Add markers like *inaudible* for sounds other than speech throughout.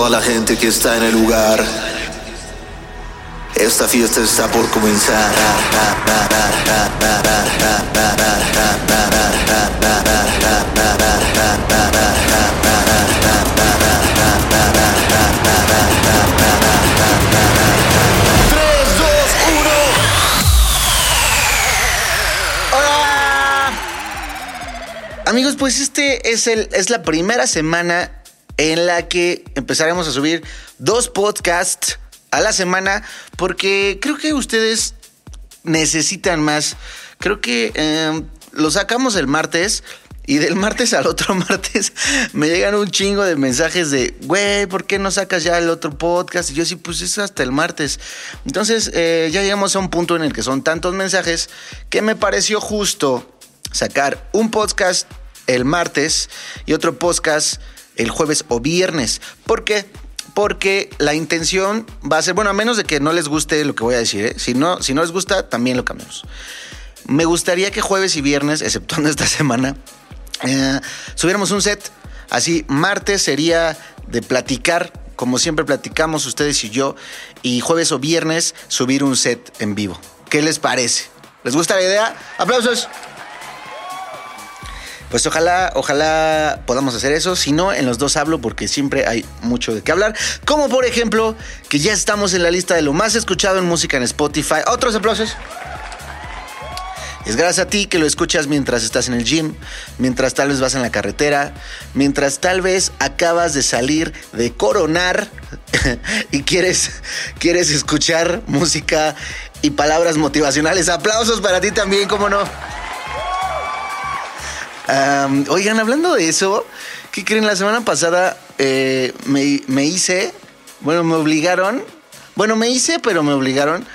toda la gente que está en el lugar. Esta fiesta está por comenzar. Amigos, pues este es el es la primera semana en la que empezaremos a subir dos podcasts a la semana porque creo que ustedes necesitan más. Creo que eh, lo sacamos el martes y del martes al otro *laughs* martes me llegan un chingo de mensajes de, güey, ¿por qué no sacas ya el otro podcast? Y yo sí, pues es hasta el martes. Entonces eh, ya llegamos a un punto en el que son tantos mensajes que me pareció justo sacar un podcast el martes y otro podcast el jueves o viernes. ¿Por qué? Porque la intención va a ser, bueno, a menos de que no les guste lo que voy a decir, ¿eh? si, no, si no les gusta, también lo cambiamos. Me gustaría que jueves y viernes, exceptuando esta *laughs* semana, eh, subiéramos un set. Así, martes sería de platicar, como siempre platicamos ustedes y yo, y jueves o viernes subir un set en vivo. ¿Qué les parece? ¿Les gusta la idea? ¡Aplausos! Pues ojalá, ojalá podamos hacer eso. Si no, en los dos hablo porque siempre hay mucho de qué hablar. Como por ejemplo, que ya estamos en la lista de lo más escuchado en música en Spotify. Otros aplausos. Es gracias a ti que lo escuchas mientras estás en el gym, mientras tal vez vas en la carretera, mientras tal vez acabas de salir de coronar *laughs* y quieres, quieres escuchar música y palabras motivacionales. Aplausos para ti también, cómo no. Oigan, hablando de eso, ¿qué creen? La semana pasada eh, me, me, hice, bueno, me obligaron, bueno, me hice, pero me obligaron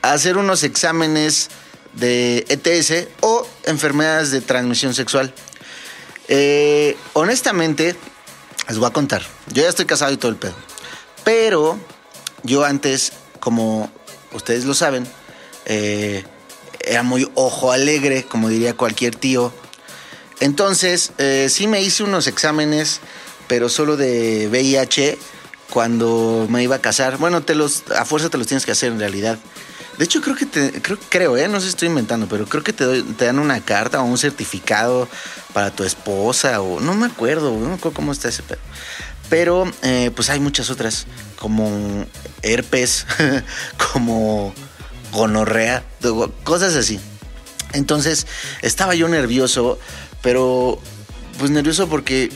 a hacer unos exámenes de ETS o enfermedades de transmisión sexual. Eh, honestamente, les voy a contar, yo ya estoy casado y todo el pedo, pero yo antes, como ustedes lo saben, eh, era muy ojo alegre, como diría cualquier tío entonces, eh, sí me hice unos exámenes, pero solo de VIH cuando me iba a casar. Bueno, a fuerza te los tienes que hacer en realidad. De hecho, creo que te, creo, creo, ¿eh? no sé si estoy inventando, pero creo que te, doy, te dan una carta o un certificado para tu esposa o no me acuerdo, no me acuerdo cómo está ese pedo. Pero eh, pues hay muchas otras, como herpes, *laughs* como gonorrea, cosas así. Entonces estaba yo nervioso pero pues nervioso porque,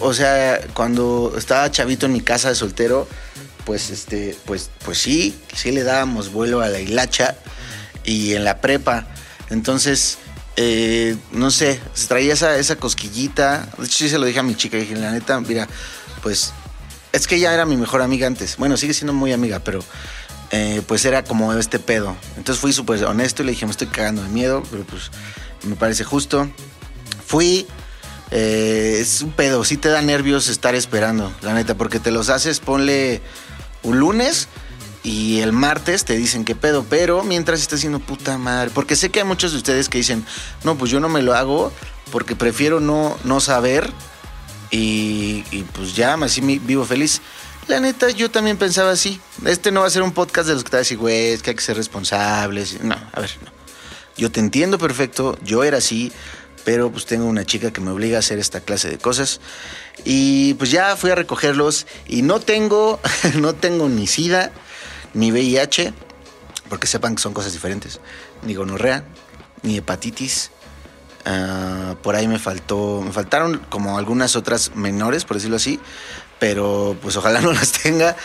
o sea, cuando estaba chavito en mi casa de soltero, pues este, pues, pues sí, sí le dábamos vuelo a la hilacha y en la prepa. Entonces, eh, no sé, traía esa, esa cosquillita. De hecho, sí se lo dije a mi chica, dije, la neta, mira, pues es que ella era mi mejor amiga antes. Bueno, sigue siendo muy amiga, pero eh, pues era como este pedo. Entonces fui súper honesto y le dije, me estoy cagando de miedo, pero pues me parece justo. Fui. Eh, es un pedo, sí te da nervios estar esperando, la neta, porque te los haces, ponle un lunes y el martes te dicen qué pedo, pero mientras estás haciendo puta madre, porque sé que hay muchos de ustedes que dicen, no, pues yo no me lo hago porque prefiero no, no saber y, y pues ya, así vivo feliz. La neta, yo también pensaba así. Este no va a ser un podcast de los que te va a decir, güey, es que hay que ser responsables. No, a ver, no. Yo te entiendo perfecto, yo era así, pero pues tengo una chica que me obliga a hacer esta clase de cosas. Y pues ya fui a recogerlos y no tengo, *laughs* no tengo ni SIDA, ni VIH, porque sepan que son cosas diferentes, ni gonorrea, ni hepatitis. Uh, por ahí me faltó, me faltaron como algunas otras menores, por decirlo así, pero pues ojalá *laughs* no las tenga.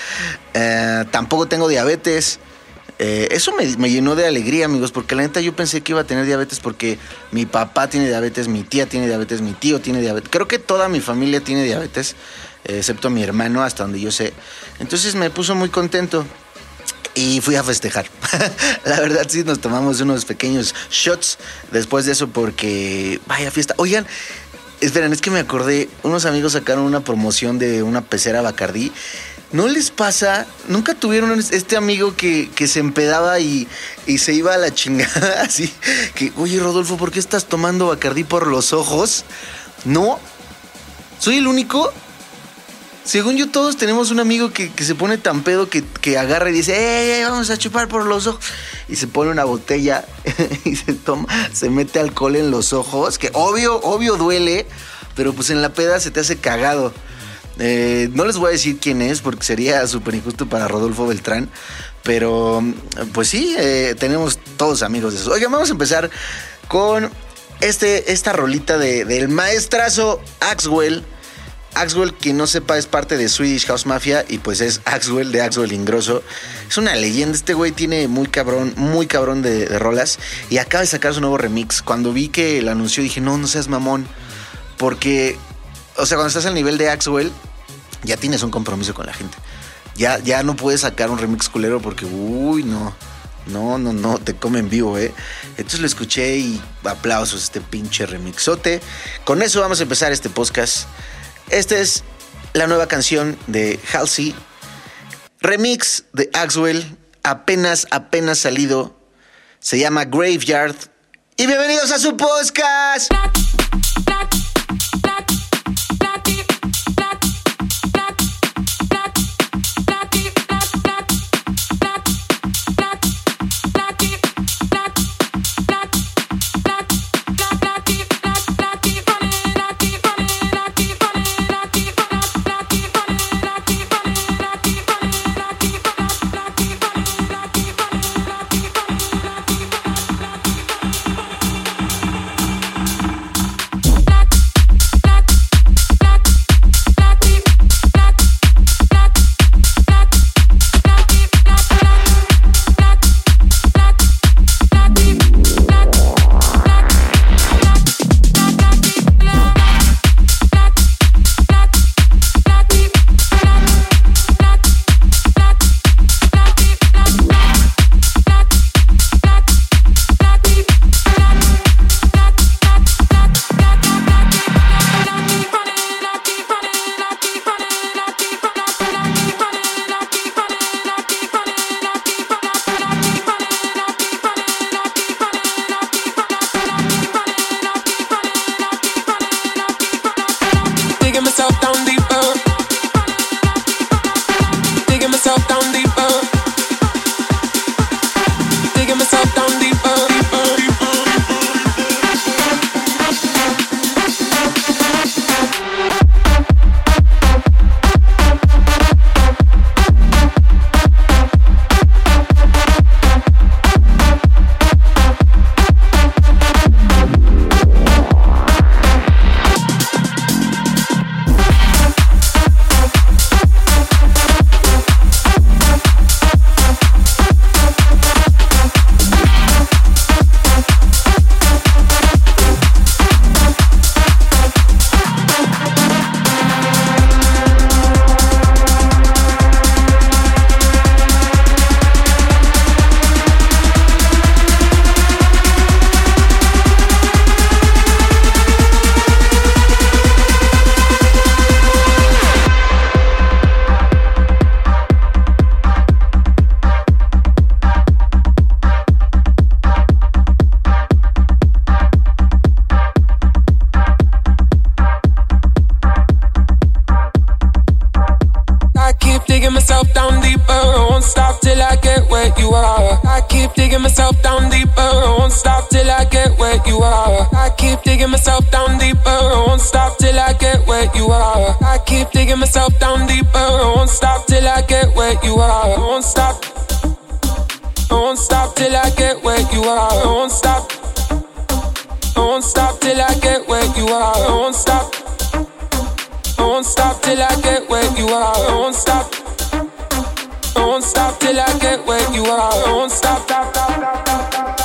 Uh, tampoco tengo diabetes. Eh, eso me, llenó de alegría, amigos, porque la neta yo pensé que iba a tener diabetes porque mi papá tiene diabetes, mi tía tiene diabetes, mi tío tiene diabetes. Creo que toda mi familia tiene diabetes, eh, excepto mi hermano, hasta donde yo sé. Entonces me puso muy contento y fui a festejar. *laughs* la verdad sí, nos tomamos unos pequeños shots después de eso porque vaya fiesta. Oigan, esperen, es que me acordé, unos amigos sacaron una promoción de una pecera Bacardí. ¿No les pasa? ¿Nunca tuvieron este amigo que, que se empedaba y, y, se iba a la chingada? *laughs* Así que, oye Rodolfo, ¿por qué estás tomando Bacardí por los ojos? No. ¿Soy el único? Según yo, todos tenemos un amigo que, que se pone tan pedo que, que agarra y dice, ¡eh, vamos a chupar por los ojos! Y se pone una botella *laughs* y se toma, se mete alcohol en los ojos, que obvio, obvio duele, pero pues en la peda se te hace cagado. Eh, no les voy a decir quién es porque sería *laughs* súper injusto para Rodolfo Beltrán, pero pues sí, eh, tenemos todos amigos de esos. Oigan, vamos a empezar con este, esta rolita de, del maestrazo Axwell. Axwell, quien no sepa, es parte de Swedish House Mafia y pues es Axwell de Axwell Ingrosso. Es una leyenda, este güey tiene muy cabrón, muy cabrón de, de rolas y acaba de sacar su nuevo remix. Cuando vi que el anunció dije, no, no seas mamón, porque, o sea, cuando estás al nivel de Axwell, ya tienes un compromiso con la gente. Ya, ya no puedes sacar un remix culero porque, uy, no. No, no, no, te comen vivo, ¿eh? Entonces lo escuché y aplausos, este pinche remixote. Con eso vamos a empezar este podcast. Esta es la nueva canción de Halsey. Remix de Axwell. Apenas, apenas salido. Se llama Graveyard. Y bienvenidos a su podcast. Down deeper. I won't stop till I get where you are. I keep digging myself down deeper. I won't stop till I get where you are. I won't stop. I won't stop till I get where you are. I won't stop. I won't stop till I get where you are. I won't stop. I won't stop till I get where you are. I won't stop. I won't stop till I get where you are. I won't stop. stop, stop, stop, stop, stop.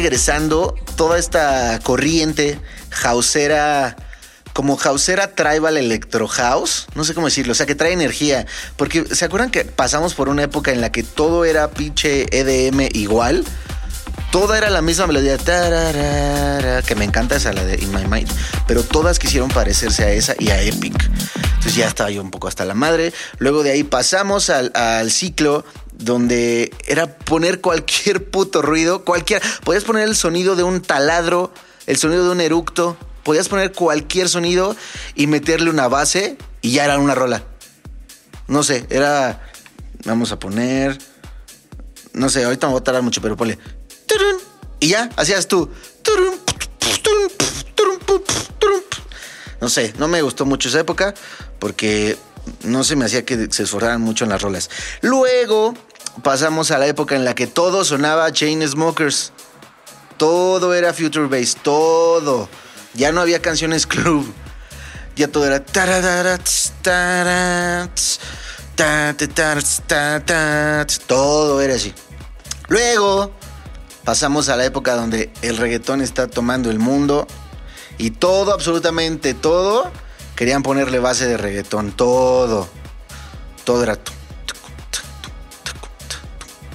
Regresando toda esta corriente hausera como hausera tribal electro house, no sé cómo decirlo, o sea, que trae energía, porque ¿se acuerdan que pasamos por una época en la que todo era pinche EDM igual? Toda era la misma melodía, que me encanta esa, la de In My Mind, pero todas quisieron parecerse a esa y a Epic. Entonces ya estaba yo un poco hasta la madre. Luego de ahí pasamos al ciclo donde era poner cualquier puto ruido, cualquier... Podías poner el sonido de un taladro, el sonido de un eructo, podías poner cualquier sonido y meterle una base y ya era una rola. No sé, era... Vamos a poner... No sé, ahorita me voy a tardar mucho, pero ponle... Y ya, hacías tú... No sé, no me gustó mucho esa época porque no se me hacía que se esforzaran mucho en las rolas. Luego pasamos a la época en la que todo sonaba Chain Smokers. Todo era Future Bass, todo. Ya no había canciones club. Ya todo era. Todo era así. Luego pasamos a la época donde el reggaetón está tomando el mundo y todo, absolutamente todo, querían ponerle base de reggaetón. Todo. Todo era. tu,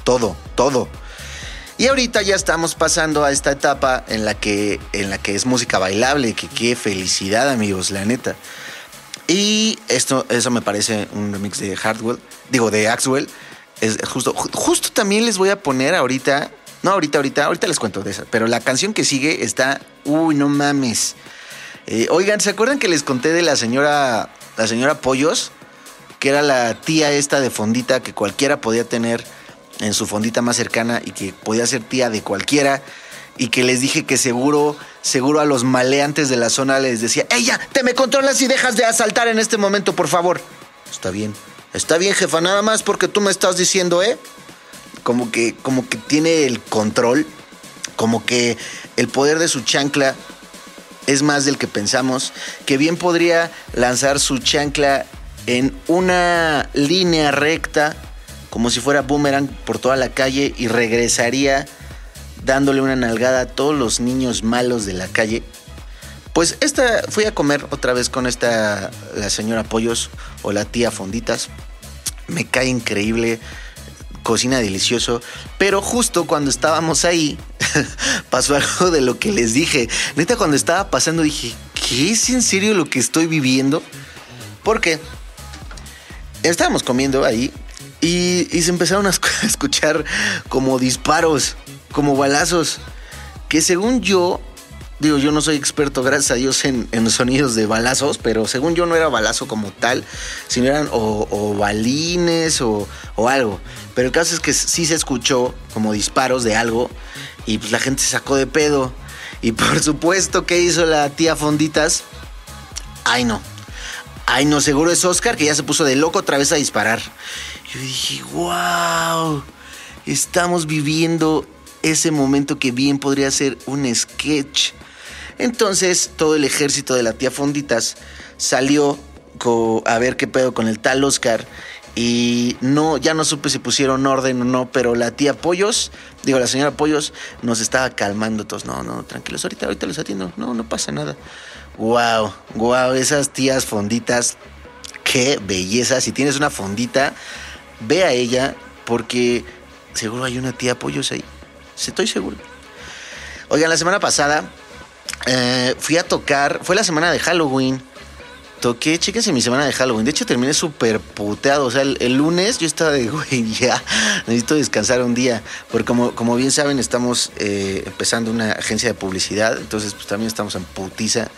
Todo, todo. Y ahorita ya estamos pasando a esta etapa en la que, en la que es música bailable, que qué felicidad, amigos, la neta. Y esto, eso me parece un remix de Hardwell, digo, de Axwell. Es justo, ju- justo también les voy a poner ahorita, no ahorita, ahorita, ahorita les cuento de esa, pero la canción que sigue está, uy, no mames. Eh, oigan, ¿se acuerdan que les conté de la señora, la señora Pollos? Que era la tía esta de fondita que cualquiera podía tener en su fondita más cercana y que podía ser tía de cualquiera y que les dije que seguro, seguro a los maleantes de la zona les decía, ella, te me controlas y dejas de asaltar en este momento, por favor. Está bien, está bien, jefa, nada más porque tú me estás diciendo, ¿eh? Como que, como que tiene el control, como que el poder de su chancla es más del que pensamos, que bien podría lanzar su chancla en una línea recta, como si fuera boomerang por toda la calle y regresaría dándole una nalgada a todos los niños malos de la calle. Pues esta fui a comer otra vez con esta la señora Pollos o la tía Fonditas. Me cae increíble, cocina delicioso, pero justo cuando estábamos ahí *laughs* pasó algo de lo que les dije. Neta cuando estaba pasando dije, ¿qué es en serio lo que estoy viviendo? Porque estábamos comiendo ahí y, se empezaron a esc- a *laughs* escuchar como disparos, como balazos, que según yo, digo, yo no soy experto, gracias a Dios, en, en sonidos de balazos, pero según yo no era balazo como tal, sino eran o, o balines o, o algo. Pero el caso es que sí se escuchó como disparos de algo y pues la gente se sacó de pedo. Y por supuesto, ¿qué hizo la tía Fonditas? Ay, no. Ay, no, seguro es Oscar que ya se puso de loco otra vez a disparar. Yo dije, wow, estamos viviendo ese momento que bien podría ser un sketch. Entonces, todo el ejército de la tía Fonditas salió a ver qué pedo con el tal Oscar. Y no, ya no supe si pusieron orden o no, pero la tía Pollos, digo, la señora Pollos, nos estaba calmando todos. No, no, tranquilos, ahorita, ahorita los atiendo. No, no pasa nada. Wow, wow, esas tías fonditas, qué belleza. Si tienes una fondita, ve a ella porque seguro hay una tía Pollos ahí. Estoy seguro. Oigan, la semana pasada eh, fui a tocar, fue la semana de Halloween. Toqué, chéquense mi semana de Halloween. De hecho, terminé súper puteado. O sea, el, lunes yo estaba de, *laughs* güey, ya, necesito descansar un día. Porque como, como bien saben, estamos eh, empezando una agencia de publicidad. Entonces, pues también estamos en putiza.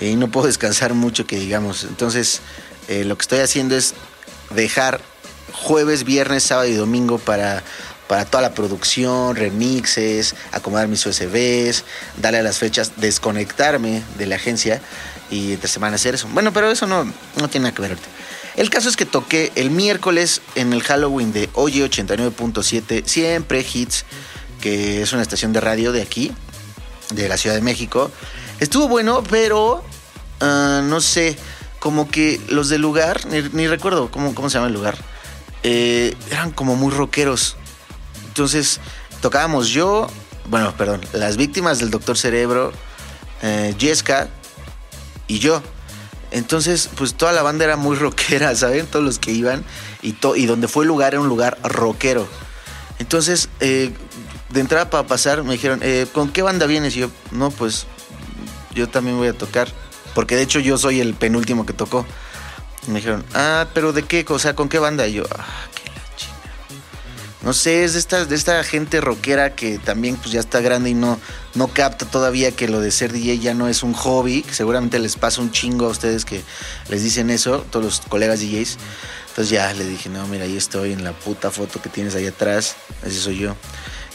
y no puedo descansar mucho, que digamos. Entonces, eh, lo que estoy haciendo es dejar jueves, viernes, sábado y domingo para, para toda la producción, remixes, acomodar mis USBs, darle a las fechas, desconectarme de la agencia y entre semana hacer eso. Bueno, pero eso no, no tiene nada que ver ahorita. El caso es que toqué el miércoles en el Halloween de Oye 89.7, siempre hits, que es una estación de radio de aquí, de la Ciudad de México. Estuvo bueno, pero ah, no sé, como que los del lugar, ni, ni recuerdo cómo, cómo se llama el lugar, eh, eran como muy rockeros. Entonces tocábamos yo, bueno, perdón, las víctimas del Doctor Cerebro, eh, Jessica y yo. Entonces, pues toda la banda era muy rockera, *laughs* ¿saben? Todos los que iban y, y donde fue el lugar era un lugar rockero. Entonces, eh, de entrada para pasar, me dijeron, eh, ¿con qué banda vienes? Y yo, no, pues yo también voy a tocar. Porque de hecho yo soy el penúltimo que tocó. Me dijeron, ah, pero ¿de qué? O sea, ¿con qué banda? Y yo, ah, qué la chinga. No sé, es de esta, de esta gente rockera que también pues ya está grande y no, no capta todavía que lo de ser DJ ya no es un hobby. seguramente les pasa un chingo a ustedes que les dicen eso, todos los colegas DJs. Entonces ya le dije, no, mira, ahí estoy en la puta foto que tienes ahí atrás. Ese soy yo.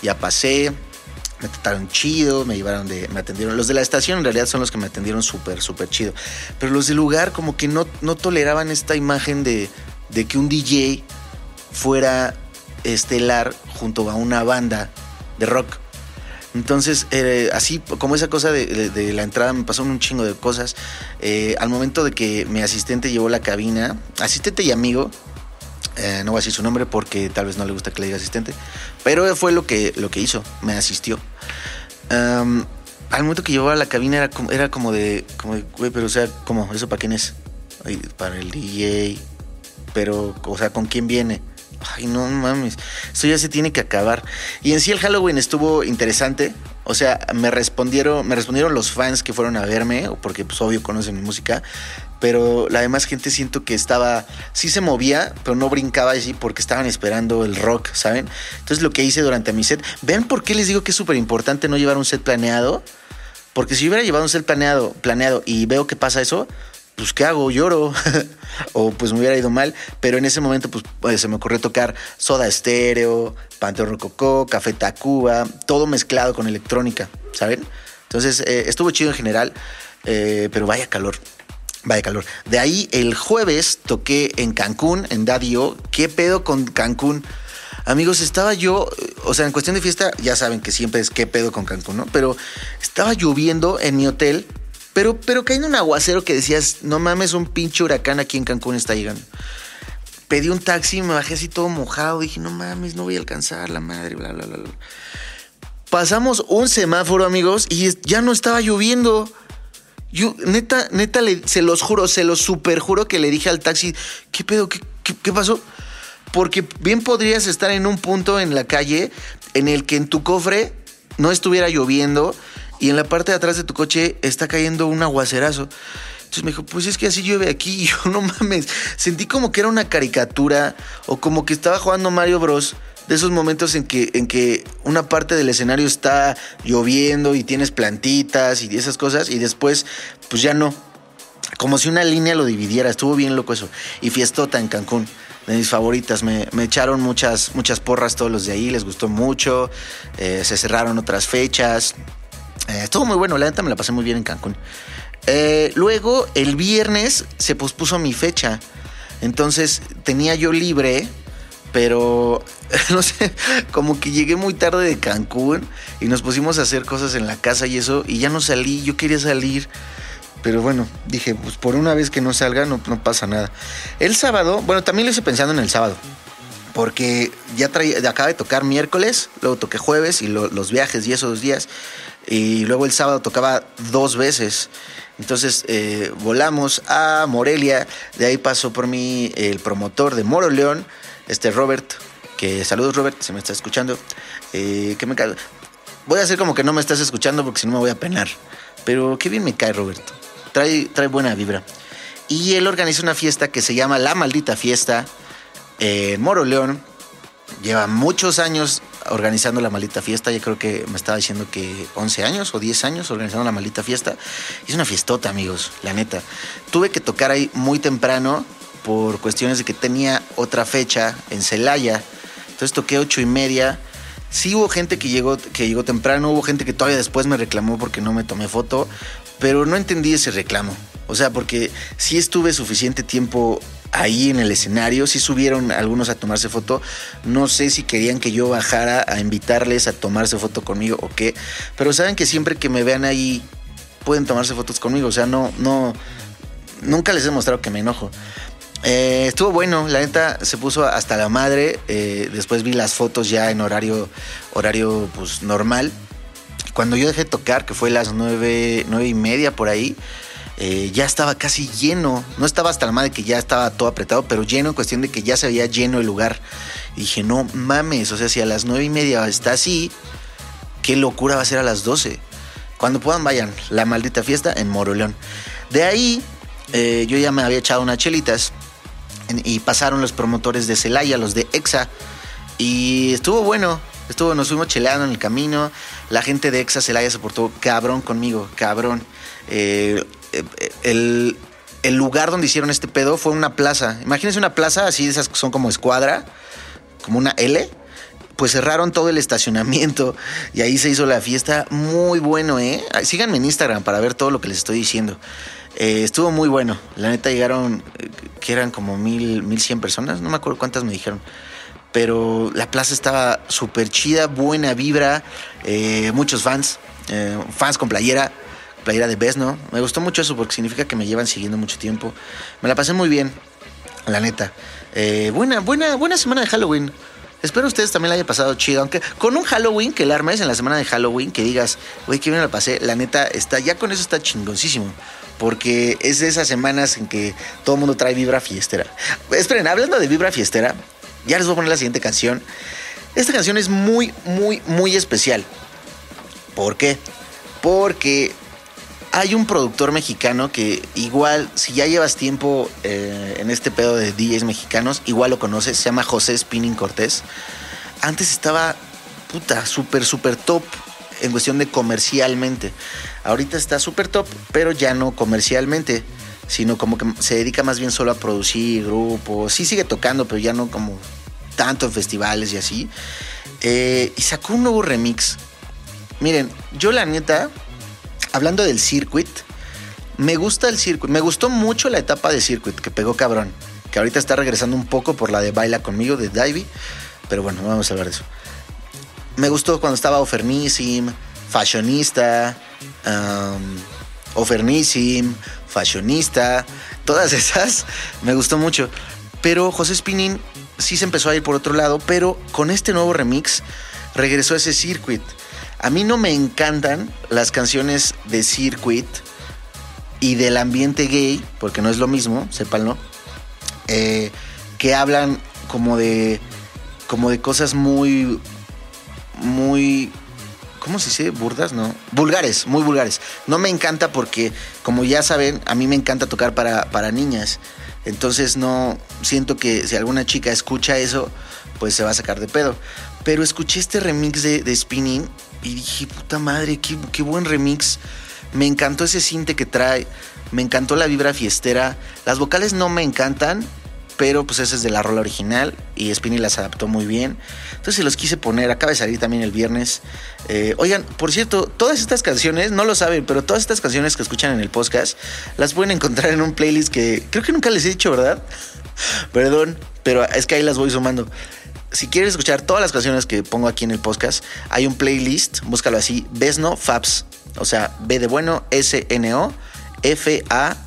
Ya pasé, me trataron chido, me llevaron de, me atendieron. Los de la estación en realidad son los que me atendieron súper, súper chido. Pero los del lugar como que no, no toleraban esta imagen de, de que un DJ fuera estelar junto a una banda de rock. Entonces, eh, así como esa cosa de, de- la entrada, me pasó un chingo de cosas. Eh, al momento de que mi asistente llevó la cabina, asistente y amigo, eh, no voy a decir su nombre porque tal vez no le gusta que le diga asistente, pero fue lo que, lo que hizo, me asistió. Am, al momento que llevó a la cabina era como, era como de, como de, güey, pero o sea, ¿cómo? ¿Eso para quién es? Ay, para el DJ, pero, o sea, ¿con quién viene? Ay, no mames, eso ya se tiene que acabar. Y en sí el Halloween estuvo interesante. O sea, me respondieron, me respondieron los fans que fueron a verme, porque pues obvio conocen mi música, pero la demás gente siento que estaba, sí se movía, pero no brincaba así porque estaban esperando el rock, ¿saben? Entonces lo que hice durante mi set, ¿ven por qué les digo que es súper importante no llevar un set planeado? Porque si hubiera llevado un set planeado, planeado y veo que pasa eso, pues ¿qué hago? Lloro. *laughs* o pues me hubiera ido mal. Pero en ese momento pues, pues, se me ocurrió tocar Soda Estéreo, Panteón Rococó, Café Tacuba, todo mezclado con electrónica, ¿saben? Entonces eh, estuvo chido en general, eh, pero vaya calor. Vaya calor. De ahí el jueves toqué en Cancún, en Dadio. ¿Qué pedo con Cancún? Amigos, estaba yo, eh, o sea, en cuestión de fiesta, ya saben que siempre es qué pedo con Cancún, ¿no? Pero estaba lloviendo en mi hotel, pero, pero cayendo un aguacero que decías, no mames, un pinche huracán aquí en Cancún está llegando. Pedí un taxi, me bajé así todo mojado, dije, no mames, no voy a alcanzar la madre, bla, bla, bla. bla. Pasamos un semáforo, amigos, y ya no estaba lloviendo. Yo, neta, neta, le- se los juro, se los super juro que le dije al taxi, ¿qué pedo? ¿Qué, qué, qué pasó? Porque bien podrías estar en un punto en la calle en el que en tu cofre no estuviera lloviendo y en la parte de atrás de tu coche está cayendo un aguacerazo. Entonces me dijo, pues es que así llueve aquí. *laughs* Y yo, no mames, sentí como que era una caricatura o como que estaba jugando Mario Bros. De esos momentos en que, en que una parte del escenario está lloviendo y tienes plantitas y esas cosas y después pues ya no. Como si una línea lo dividiera, estuvo bien loco eso. Y fiestota en Cancún, de mis favoritas. Me, me echaron muchas, muchas porras todos los de ahí, les gustó mucho. Eh, se cerraron otras fechas. Eh, estuvo muy bueno, la neta me la pasé muy bien en Cancún. Eh, luego, el viernes se pospuso mi fecha. Entonces tenía yo libre, pero *laughs* no sé, como que llegué muy tarde de Cancún y nos pusimos a hacer cosas en la casa y eso, y ya no salí, yo quería salir. Pero bueno, dije, pues por una vez que no salga no, no pasa nada. El sábado, bueno, también lo hice pensando en el sábado. Porque ya traía, acaba de tocar miércoles, luego toqué jueves y lo- los viajes y esos días. Y luego el sábado tocaba dos veces. Entonces eh, volamos a Morelia. De ahí pasó por mí el promotor de Moro León, este Robert. Que saludos Robert, se me está escuchando. Eh, que me cae. Voy a hacer como que no me estás escuchando porque si no me voy a penar. Pero qué bien me cae Roberto. Trae, trae buena vibra. Y él organiza una fiesta que se llama La Maldita Fiesta en Moro León. Lleva muchos años organizando la maldita fiesta. Yo creo que me estaba diciendo que 11 años o 10 años organizando la maldita fiesta. Es una fiestota, amigos, la neta. Tuve que tocar ahí muy temprano por cuestiones de que tenía otra fecha en Celaya. Entonces toqué ocho y media. Sí hubo gente que llegó, que llegó temprano, hubo gente que todavía después me reclamó porque no me tomé foto, pero no entendí ese reclamo. O sea, porque sí estuve suficiente tiempo ahí en el escenario, sí subieron algunos a tomarse foto. No sé si querían que yo bajara a invitarles a tomarse foto conmigo o qué, pero saben que siempre que me vean ahí pueden tomarse fotos conmigo. O sea, no, no, nunca les he mostrado que me enojo. Eh, estuvo bueno, la neta se puso hasta la madre. eh, después vi las fotos ya en horario, horario pues, normal. Cuando yo dejé de tocar, que fue las nueve, nueve y media por ahí, eh, ya estaba casi lleno. No estaba hasta la madre que ya estaba todo apretado, pero lleno en cuestión de que ya se había lleno el lugar. Y dije, no mames, o sea, si a las nueve y media está así, qué locura va a ser a las 12. Cuando puedan, vayan. La maldita fiesta en Moroleón. De ahí, yo ya me había echado unas chelitas y pasaron los promotores de Celaya, los de EXA. Y estuvo bueno. Estuvo, nos fuimos cheleando en el camino. La gente de EXA Celaya se portó cabrón conmigo, cabrón. Eh, eh, el, el lugar donde hicieron este pedo fue una plaza. Imagínense una plaza así, esas que son como escuadra, como una L pues cerraron todo el estacionamiento y ahí se hizo la fiesta. Muy bueno, ¿eh? Síganme en Instagram para ver todo lo que les estoy diciendo. Eh, estuvo muy bueno. La neta llegaron, eh, que eran como mil, mil cien personas, no me acuerdo cuántas me dijeron. Pero la plaza estaba súper chida, buena vibra, eh, muchos fans, fans con playera, playera de Besno. Me gustó mucho eso porque significa que me llevan siguiendo mucho tiempo. Me la pasé muy bien, la neta. Buena, buena, buena semana de Halloween. Espero ustedes también la haya pasado chido. Aunque con un Halloween que la armes en la semana de Halloween, que digas, güey, que bien la pasé, la neta, está, ya con eso está chingoncísimo. Porque es de esas semanas en que todo el mundo trae vibra fiestera. Esperen, hablando de vibra fiestera, ya les voy a poner la siguiente canción. Esta canción es muy, muy, muy especial. ¿Por qué? Porque hay un productor mexicano que igual, si ya llevas tiempo eh, en este pedo de DJs mexicanos, igual lo conoces, se llama José Spinning Cortés. Antes estaba, puta, súper, súper top en cuestión de comercialmente. Ahorita está súper top, pero ya no comercialmente, sino como que se dedica más bien solo a producir grupos. Sí sigue tocando, pero ya no como tanto en festivales y así. Eh, y sacó un nuevo remix. Miren, yo la neta, hablando del circuit, me gusta el circuit. Me gustó mucho la etapa de circuit que pegó cabrón. Que ahorita está regresando un poco por la de Baila conmigo de Divey. Pero bueno, vamos a hablar de eso. Me gustó cuando estaba Ofernissim, Fashionista, um, Fashionista, todas esas. Me gustó mucho. Pero José Spinning sí se empezó a ir por otro lado. Pero con este nuevo remix regresó a ese circuit. A mí no me encantan las canciones de circuit y del ambiente gay, porque no es lo mismo, sépanlo, eh, que hablan como de, como de cosas muy, muy, ¿cómo se dice? Burdas, ¿no? Vulgares, muy vulgares. No me encanta porque, como ya saben, a mí me encanta tocar para, para niñas. Entonces no siento que si alguna chica escucha eso, pues se va a sacar de pedo. Pero escuché este remix de, de Spinning y dije, puta madre, qué, qué buen remix. Me encantó ese cinte que trae. Me encantó la vibra fiestera. Las vocales no me encantan, pero pues ese es de la rola original y Spinning las adaptó muy bien. Entonces se los quise poner. Acaba de salir también el viernes. Eh, oigan, por cierto, todas estas canciones, no lo saben, pero todas estas canciones que escuchan en el podcast las pueden encontrar en un playlist que creo que nunca les he dicho, ¿verdad? *laughs* Perdón, pero es que ahí las voy sumando si quieres escuchar todas las canciones que pongo aquí en el podcast, hay un playlist, búscalo así, Besno Fabs, o sea, B de bueno, S-N-O, F-A,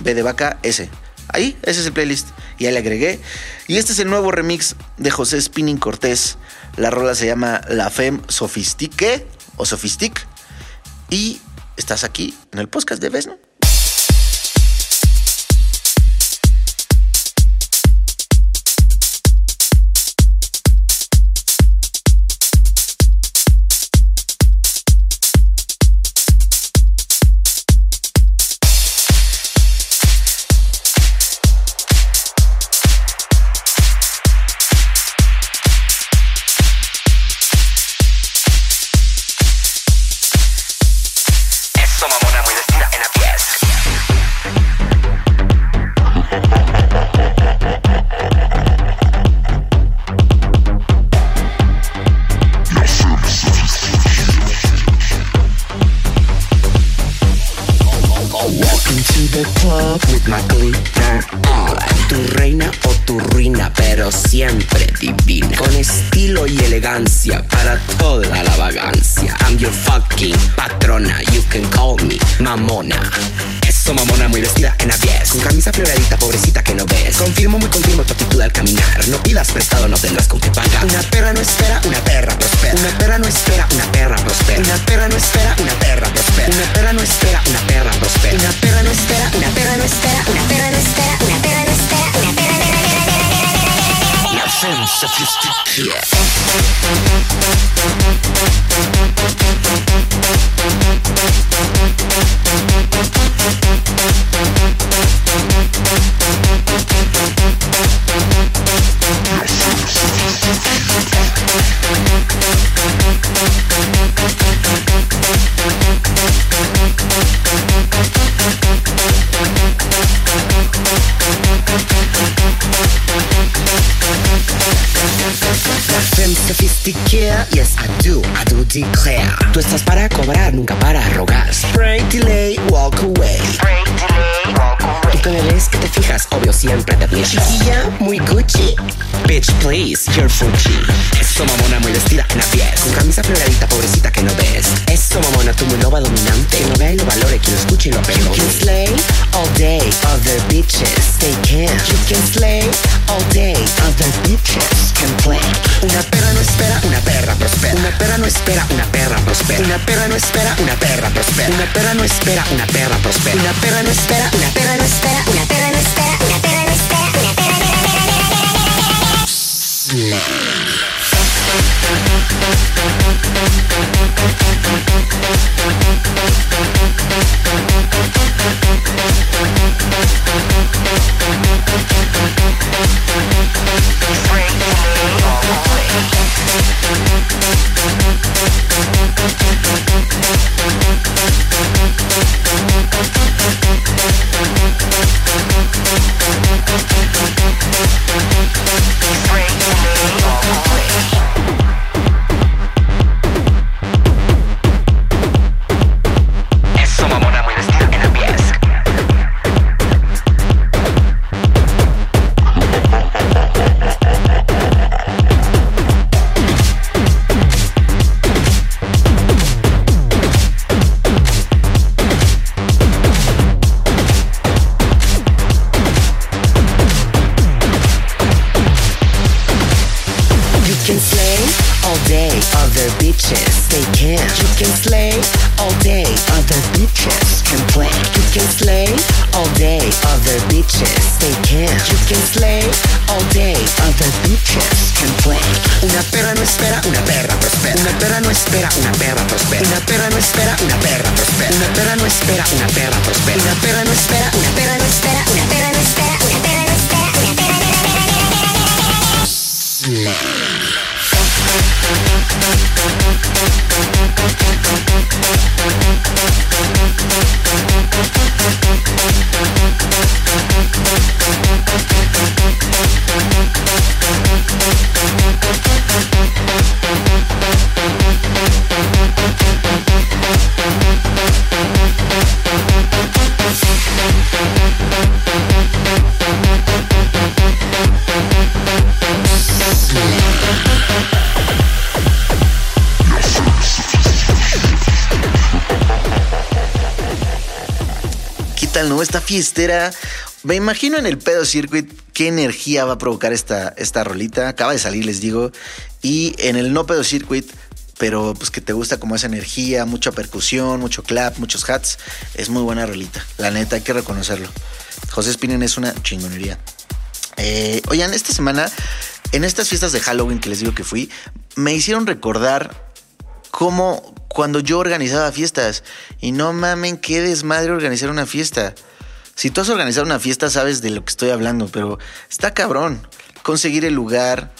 B de vaca, S. Ahí, ese es el playlist. Y ahí le agregué. Y este es el nuevo remix de José Spinning Cortés. La rola se llama La Femme Sophistique o Sophistique. Y estás aquí en el podcast de Besno. Eso mamona muy vestida en la pies. Yes I do, I do declare Tú estás para cobrar, nunca para rogar. Spray, delay, walk away. Tú que me que te fijas, obvio siempre te ríes. Chiquilla, muy Gucci. Bitch, please, you're Fuji. Eso mamona muy vestida en la pies Con camisa floradita, pobrecita que no ves. Eso mamona, tu nova dominante. Que lo vea y lo valore, que lo escuche y lo perdone You can slay all day, other bitches. They can. You can slay all day, other bitches can play. Una perra no espera, una perra prospera. Una perra no espera, una perra prospera Una perra no espera, una perra prospera. Una perra no espera, una perra prospera. Una perra no espera, una perra no espera Una perra no espera, una perra no espera Una perra Eso fiestera. Me imagino en el pedo circuit qué energía va a provocar esta, esta rolita. Acaba de salir, les digo. Y en el no pedo circuit, pero pues que te gusta como esa energía, mucha percusión, mucho clap, muchos hats. Es muy buena rolita. La neta, hay que reconocerlo. José Spinen es una chingonería. Eh, oigan, esta semana, en estas fiestas de Halloween que les digo que fui, me hicieron recordar cómo cuando yo organizaba fiestas. Y no mamen, qué desmadre organizar una fiesta. Si tú has organizado una fiesta, sabes de lo que estoy hablando, pero está cabrón. Conseguir el lugar,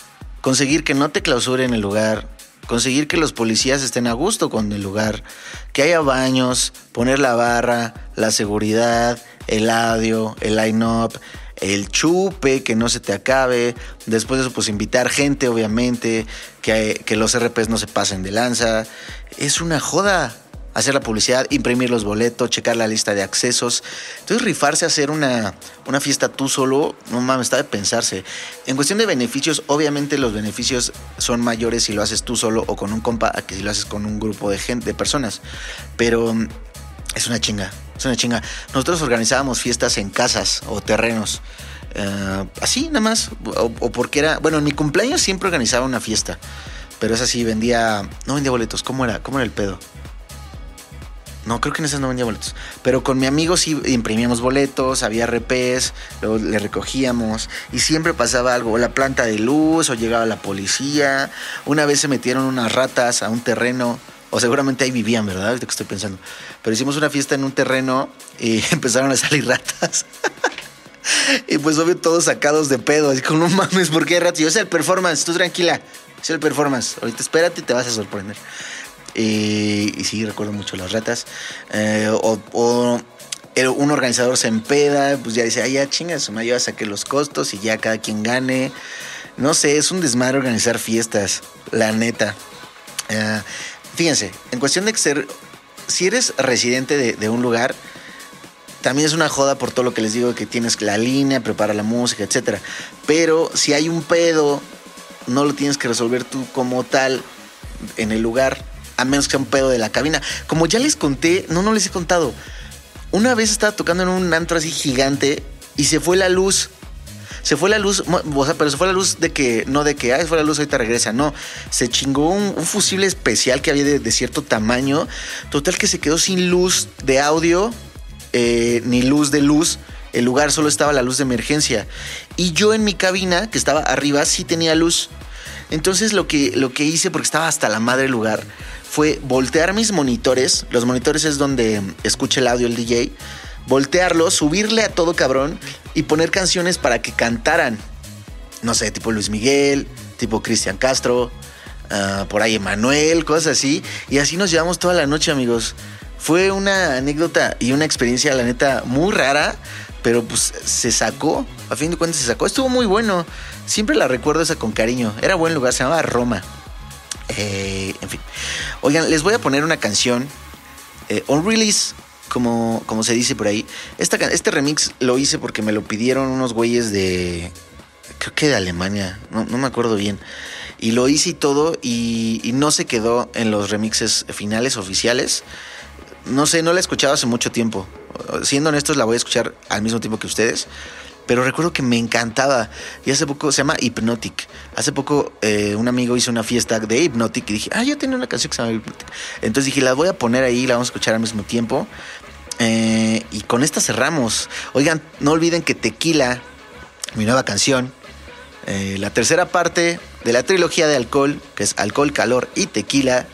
conseguir que no te clausuren el lugar, conseguir que los policías estén a gusto con el lugar, que haya baños, poner la barra, la seguridad, el audio, el line-up, el chupe, que no se te acabe. Después de eso, pues invitar gente, obviamente, que, que los RPs no se pasen de lanza. Es una joda hacer la publicidad, imprimir los boletos, checar la lista de accesos. Entonces, rifarse a hacer una, una fiesta tú solo, no mames, está de pensarse. En cuestión de beneficios, obviamente los beneficios son mayores si lo haces tú solo o con un compa a que si lo haces con un grupo de gente, de personas. Pero mm, es una chinga. Es una chinga. Nosotros organizábamos fiestas en casas o terrenos. Eh, así, nada más. O porque era. Bueno, en mi cumpleaños siempre organizaba una fiesta. Pero es así, vendía. No vendía boletos. ¿Cómo era? ¿Cómo era el pedo? No, creo que en esas no vendía boletos. Pero con mi amigo sí imprimíamos boletos, había RPs, luego le recogíamos y siempre pasaba algo, la planta de luz, o llegaba la policía. Una vez se metieron unas ratas a un terreno, o seguramente ahí vivían, ¿verdad? Ahorita que estoy pensando. Pero hicimos una fiesta en un terreno y *laughs* empezaron a salir ratas. *laughs* y pues obvio todos sacados de pedo, así como no mames, ¿por qué hay ratas? Yo es el performance, tú tranquila, es el performance. Ahorita espérate y te vas a sorprender. Y, sí, recuerdo mucho las ratas. Eh, o, un organizador se empeda, pues ya dice, ay, ya chingas, me yo saqué los costos y ya cada quien gane. No sé, es un desmadre organizar fiestas, la neta. Eh, fíjense, en cuestión de ser, si eres residente de, de un lugar, también es una joda por todo lo que les digo, que tienes la línea, prepara la música, etcétera. Pero si hay un pedo, no lo tienes que resolver tú como tal en el lugar, a menos que sea un pedo de la cabina. Como ya les conté, no, no les he contado. Una vez estaba tocando en un antro así gigante y se fue la luz. Se fue la luz, o sea, pero se fue la luz de que, no de que, ay, se fue la luz, ahorita regresa, no. Se chingó un, fusible especial que había de, de cierto tamaño. Total que se quedó sin luz de audio, eh, ni luz de luz. El lugar solo estaba la luz de emergencia. Y yo en mi cabina, que estaba arriba, sí tenía luz. Entonces lo que, lo que hice, porque estaba hasta la madre lugar, fue voltear mis monitores. Los monitores es donde escucha el audio el DJ. Voltearlos, subirle a todo cabrón y poner canciones para que cantaran. No sé, tipo Luis Miguel, tipo Cristian Castro, ah, por ahí Emanuel, cosas así. Y así nos llevamos toda la noche, amigos. Fue una anécdota y una experiencia, la neta, muy rara, pero pues se sacó. A fin de cuentas se sacó. Estuvo muy bueno. Siempre la recuerdo esa con cariño. Era buen lugar, se llamaba Roma. Eh, en fin. Oigan, les voy a poner una canción. eh, on release, como, como se dice por ahí. Esta, este remix lo hice porque me lo pidieron unos güeyes de. Creo que de Alemania. No, no me acuerdo bien. Y lo hice y todo. Y, y no se quedó en los remixes finales oficiales. No sé, no la he escuchado hace mucho tiempo. Siendo honestos, la voy a escuchar al mismo tiempo que ustedes. Pero recuerdo que me encantaba. Y hace poco se llama Hypnotic. Hace poco eh, un amigo hizo una fiesta de Hypnotic y dije, ah, yo tenía una canción que se llama Hypnotic. Entonces dije, la voy a poner ahí, la vamos a escuchar al mismo tiempo. Eh, y con esta cerramos. Oigan, no olviden que Tequila, mi nueva canción, eh, la tercera parte de la trilogía de alcohol, que es Alcohol, Calor y Tequila.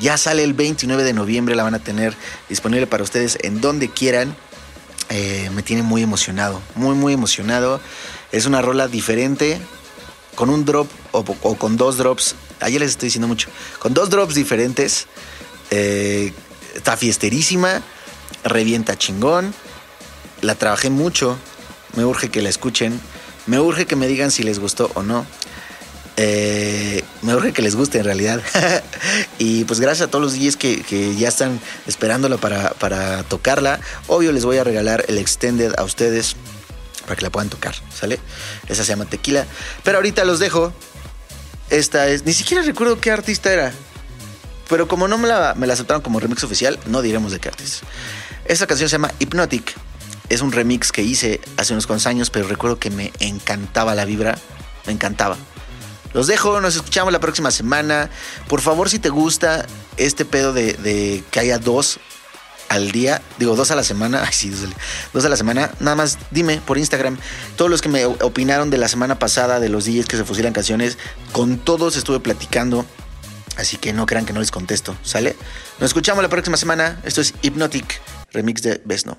ya sale el 29 de noviembre, la van a tener disponible para ustedes en donde quieran. Eh, me tiene muy emocionado, muy, muy emocionado. Es una rola diferente, con un drop o, con dos drops. Ayer les estoy diciendo mucho, con dos drops diferentes. Eh, está fiesterísima, revienta chingón. La trabajé mucho, me urge que la escuchen. Me urge que me digan si les gustó o no. Eh, me urge que les guste en realidad. *laughs* y pues gracias a todos los DJs que, que ya están esperándola para, para tocarla. Obvio les voy a regalar el extended a ustedes para que la puedan tocar, ¿sale? Esa se llama Tequila. Pero ahorita los dejo. Esta es... Ni siquiera recuerdo qué artista era. Pero como no me la, me la aceptaron como remix oficial, no diremos de qué artista. Esta canción se llama Hypnotic. Es un remix que hice hace unos cuantos años, pero recuerdo que me encantaba la vibra. Me encantaba. Los dejo, nos escuchamos la próxima semana. Por favor, si te gusta este pedo de, que haya dos al día, digo dos a la semana, *laughs* ay sí, dos a la semana, nada más dime por Instagram, todos los que me opinaron de la semana pasada de los DJs que se fusilan canciones, con todos estuve platicando, así que no crean que no les contesto, ¿sale? Nos escuchamos la próxima semana, esto es Hypnotic, remix de Besno.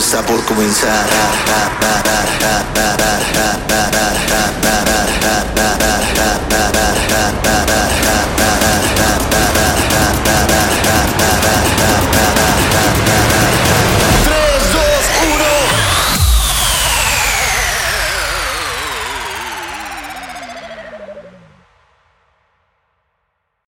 Está por comenzar.